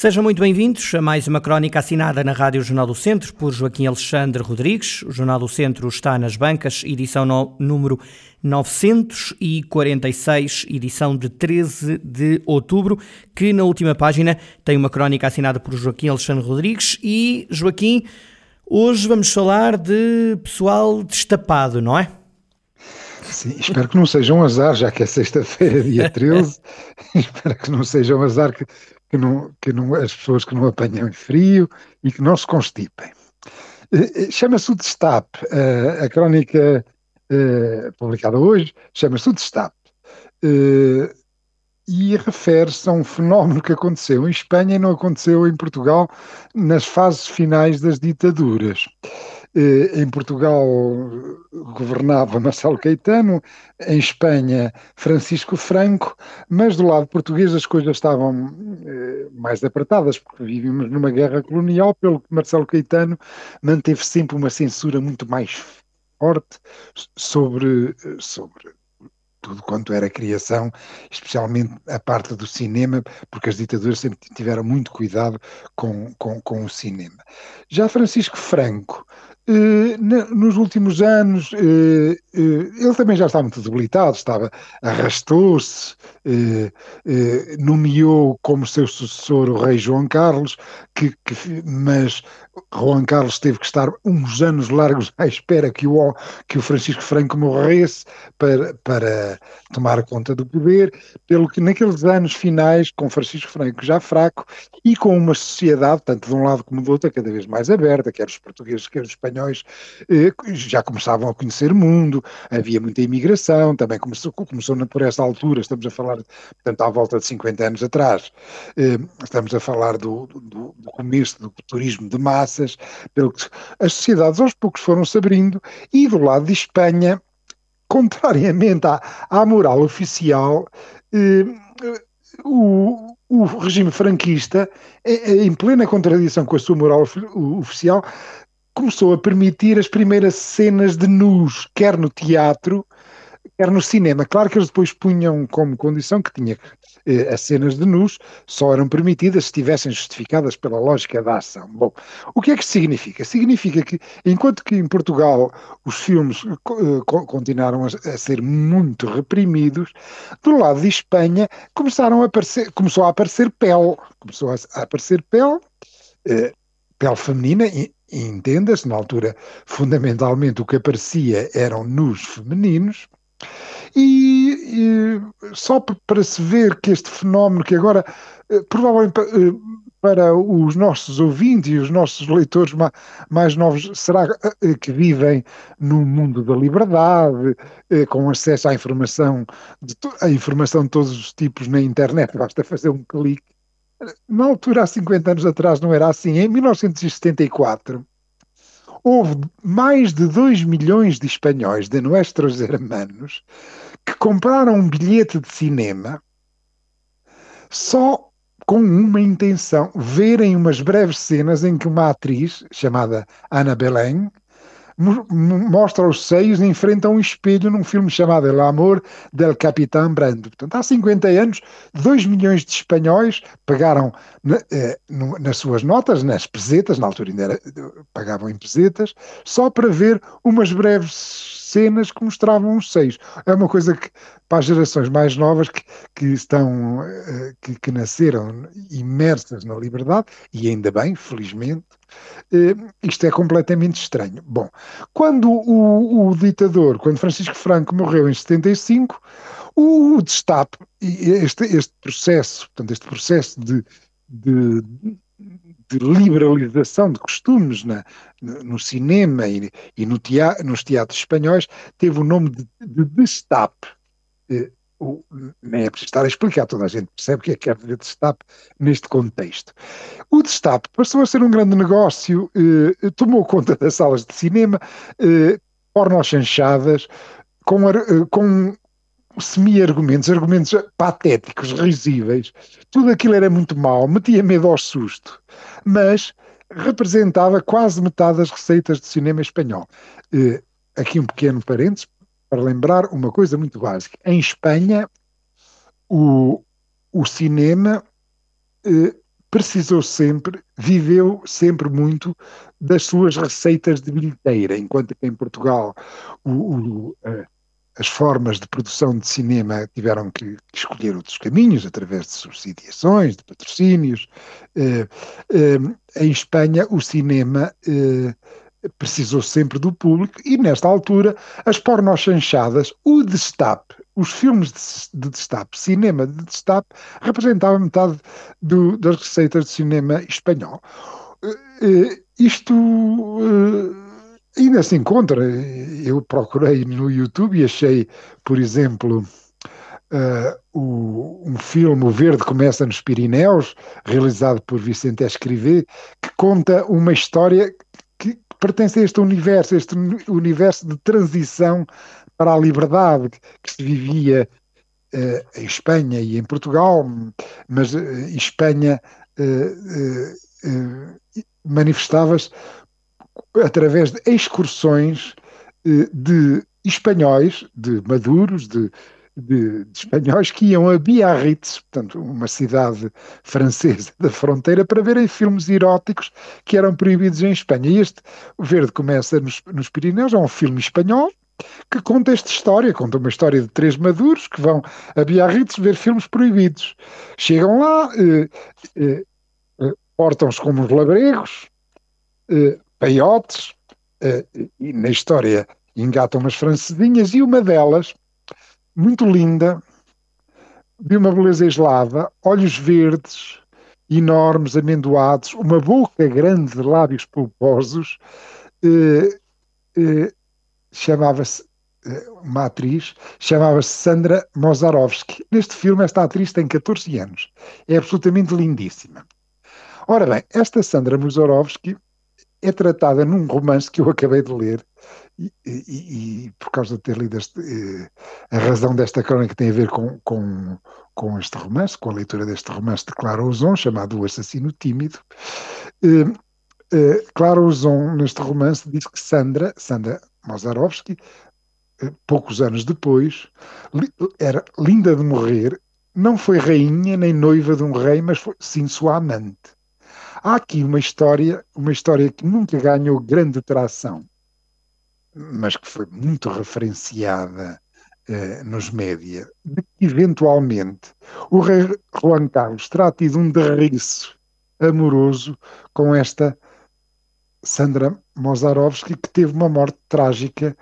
Sejam muito bem-vindos a mais uma crónica assinada na Rádio Jornal do Centro por Joaquim Alexandre Rodrigues. O Jornal do Centro está nas bancas, edição no, número 946, edição de 13 de outubro, que na última página tem uma crónica assinada por Joaquim Alexandre Rodrigues. E, Joaquim, hoje vamos falar de pessoal destapado, não é? Sim, espero que não seja um azar, já que é sexta-feira, dia 13. espero que não seja um azar que que, não, que não, as pessoas que não apanham frio e que não se constipem. Eh, eh, chama-se o Destape, a crónica eh, publicada hoje chama-se o Destape e refere-se a um fenómeno que aconteceu em Espanha e não aconteceu em Portugal nas fases finais das ditaduras. Eh, em Portugal governava Marcelo Caetano, em Espanha Francisco Franco, mas do lado português as coisas estavam eh, mais apertadas, porque vivíamos numa guerra colonial, pelo que Marcelo Caetano manteve sempre uma censura muito mais forte sobre, sobre tudo quanto era criação, especialmente a parte do cinema, porque as ditaduras sempre tiveram muito cuidado com, com, com o cinema. Já Francisco Franco eh, nos últimos anos, eh, eh, ele também já estava muito debilitado, estava, arrastou-se, nomeou como seu sucessor o rei João Carlos, que, que, mas Juan Carlos teve que estar uns anos largos à espera que o, que o Francisco Franco morresse para, para tomar conta do poder, pelo que naqueles anos finais, com Francisco Franco já fraco e com uma sociedade, tanto de um lado como do outro, cada vez mais aberta, quer os portugueses, quer os espanhóis, eh, já começavam a conhecer o mundo, havia muita imigração, também começou, começou por essa altura, estamos a falar, portanto, à volta de 50 anos atrás, eh, estamos a falar do, do, do começo do turismo de massa, massas, pelo que as sociedades aos poucos foram se abrindo, e do lado de Espanha, contrariamente à, à moral oficial, eh, o, o regime franquista, em plena contradição com a sua moral oficial, começou a permitir as primeiras cenas de nus, quer no teatro, quer no cinema. Claro que eles depois punham como condição que tinha eh, as cenas de nus só eram permitidas se estivessem justificadas pela lógica da ação. Bom, o que é que significa? Significa que, enquanto que em Portugal os filmes eh, continuaram a, a, ser muito reprimidos, do lado de Espanha começaram a aparecer, começou a aparecer pele, começou a, a aparecer pele, eh, pele feminina, e, entenda-se, na altura, fundamentalmente o que aparecia eram nus femininos, e, e só para se ver que este fenómeno, que agora eh, provavelmente eh, para os nossos ouvintes e os nossos leitores mais novos, será eh, que vivem no mundo da liberdade, com acesso à informação, a informação de todos os tipos na internet, basta fazer um clique. Na altura, há 50 anos atrás, não era assim. Em 1974, houve mais de 2 milhões de espanhóis de nossos hermanos que compraram um bilhete de cinema só com uma intenção, verem umas breves cenas em que uma atriz chamada Ana Belém mostra os seios e enfrenta um espelho num filme chamado El Amor del Capitán Brando. Portanto, há 50 anos, 2 milhões de espanhóis pagaram eh, nas suas notas, nas pesetas, na altura ainda era, pagavam em pesetas, só para ver umas breves cenas que mostravam os seios. É uma coisa que, para as gerações mais novas que, que estão, eh, que, que nasceram imersas na liberdade, e ainda bem, felizmente, eh, isto é completamente estranho. Bom, quando o, o, ditador, quando Francisco Franco morreu em 75, o destape, este, este processo, portanto, este processo de, de de liberalização de costumes na, no cinema e, e no teatro, nos teatros espanhóis teve o nome de, de destape. Eh, nem é preciso estar a explicar, toda a gente percebe o que é que quer dizer destape neste contexto. O destape passou a ser um grande negócio, eh, tomou conta das salas de cinema, eh, pornochanchadas, com, com semi-argumentos, argumentos patéticos, risíveis. Tudo aquilo era muito mau, metia medo ao susto, mas representava quase metade das receitas de cinema espanhol. Uh, aqui um pequeno parênteses para lembrar uma coisa muito básica. Em Espanha, o, o cinema uh, precisou sempre, viveu sempre muito das suas receitas de bilheteira, enquanto que em Portugal o, o, uh, as formas de produção de cinema tiveram que, escolher outros caminhos, através de subsidiações, de patrocínios. Eh, eh, em Espanha, o cinema eh, precisou sempre do público e, nesta altura, as pornochanchadas, o destape, os filmes de, destape, cinema de destape, representavam metade do, das receitas de cinema espanhol. isto Ainda se encontra, eu procurei no YouTube e achei, por exemplo, uh, o, um filme, O Verde Começa nos Pirineus, realizado por Vicente Escrivê, que conta uma história que pertence a este universo, este universo de transição para a liberdade que se vivia uh, em Espanha e em Portugal, mas uh, Espanha manifestava-se através de excursões de espanhóis, de maduros, de, de, de, espanhóis que iam a Biarritz, portanto, uma cidade francesa da fronteira, para verem filmes eróticos que eram proibidos em Espanha. E este O Verde começa nos, nos Pirineus, é um filme espanhol que conta esta história, conta uma história de três maduros que vão a Biarritz ver filmes proibidos. Chegam lá, eh, eh, eh portam-se como os labregos, eh, peiotes, e na história engatam umas francesinhas, e uma delas, muito linda, de uma beleza eslava, olhos verdes, enormes, amendoados, uma boca grande de lábios pulposos, uh, uh, chamava-se uma atriz, chamava-se Sandra Mozarovsky. Neste filme, esta atriz tem 14 anos. É absolutamente lindíssima. Ora bem, esta Sandra Mozarovsky é tratada num romance que eu acabei de ler e, e, e por causa de ter lido este, eh, a razão desta crónica tem a ver com, com, com este romance, com a leitura deste romance de Clara Ozon, chamado O Assassino Tímido. Eh, eh, Clara Ozon, neste romance, diz que Sandra, Sandra Mozarovsky, poucos anos depois, era linda de morrer, não foi rainha nem noiva de um rei, mas foi sim sua amante. Há aqui uma história, uma história que nunca ganhou grande tração, mas que foi muito referenciada eh, nos média, de que eventualmente o rei Juan Carlos terá tido um derriço amoroso com esta Sandra Mozarovsky, que teve uma morte trágica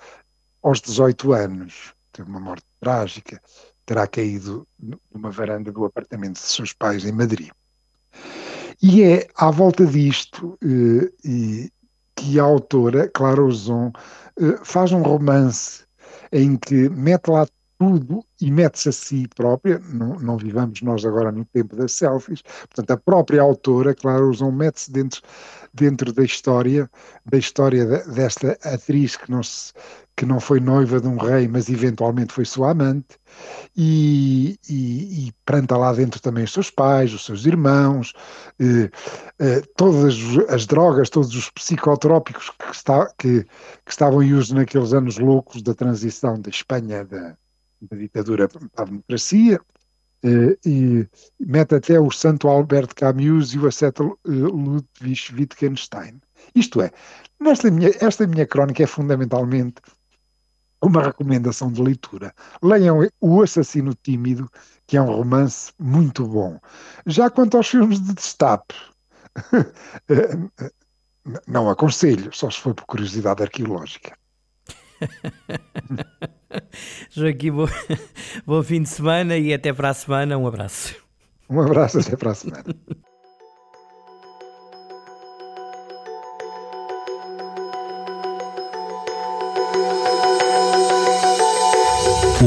aos 18 anos. Teve uma morte trágica, terá caído numa varanda do apartamento de seus pais em Madrid. E é à volta disto eh, que a autora, Clara Ozon, eh, faz um romance em que mete lá tudo e mete-se a si própria, não, não, vivamos nós agora no tempo das selfies, portanto a própria autora, Clara Ozon, mete-se dentro, dentro da história, da história desta atriz que não, se, que não foi noiva de um rei, mas eventualmente foi sua amante, e, e, e planta lá dentro também os seus pais, os seus irmãos, eh, eh, todas as drogas, todos os psicotrópicos que, está, que, que, estavam em uso naqueles anos loucos da transição da Espanha da, da ditadura para a democracia, eh, e mete até o Santo Albert Camus e o asceto eh, Ludwig Wittgenstein. Isto é, nesta minha, esta minha crónica é fundamentalmente uma recomendação de leitura. Leiam O Assassino Tímido, que é um romance muito bom. Já quanto aos filmes de destape, não aconselho, só se for por curiosidade arqueológica. Joaquim, bom, bom fim de semana e até para a semana. Um abraço. Um abraço, até para a semana.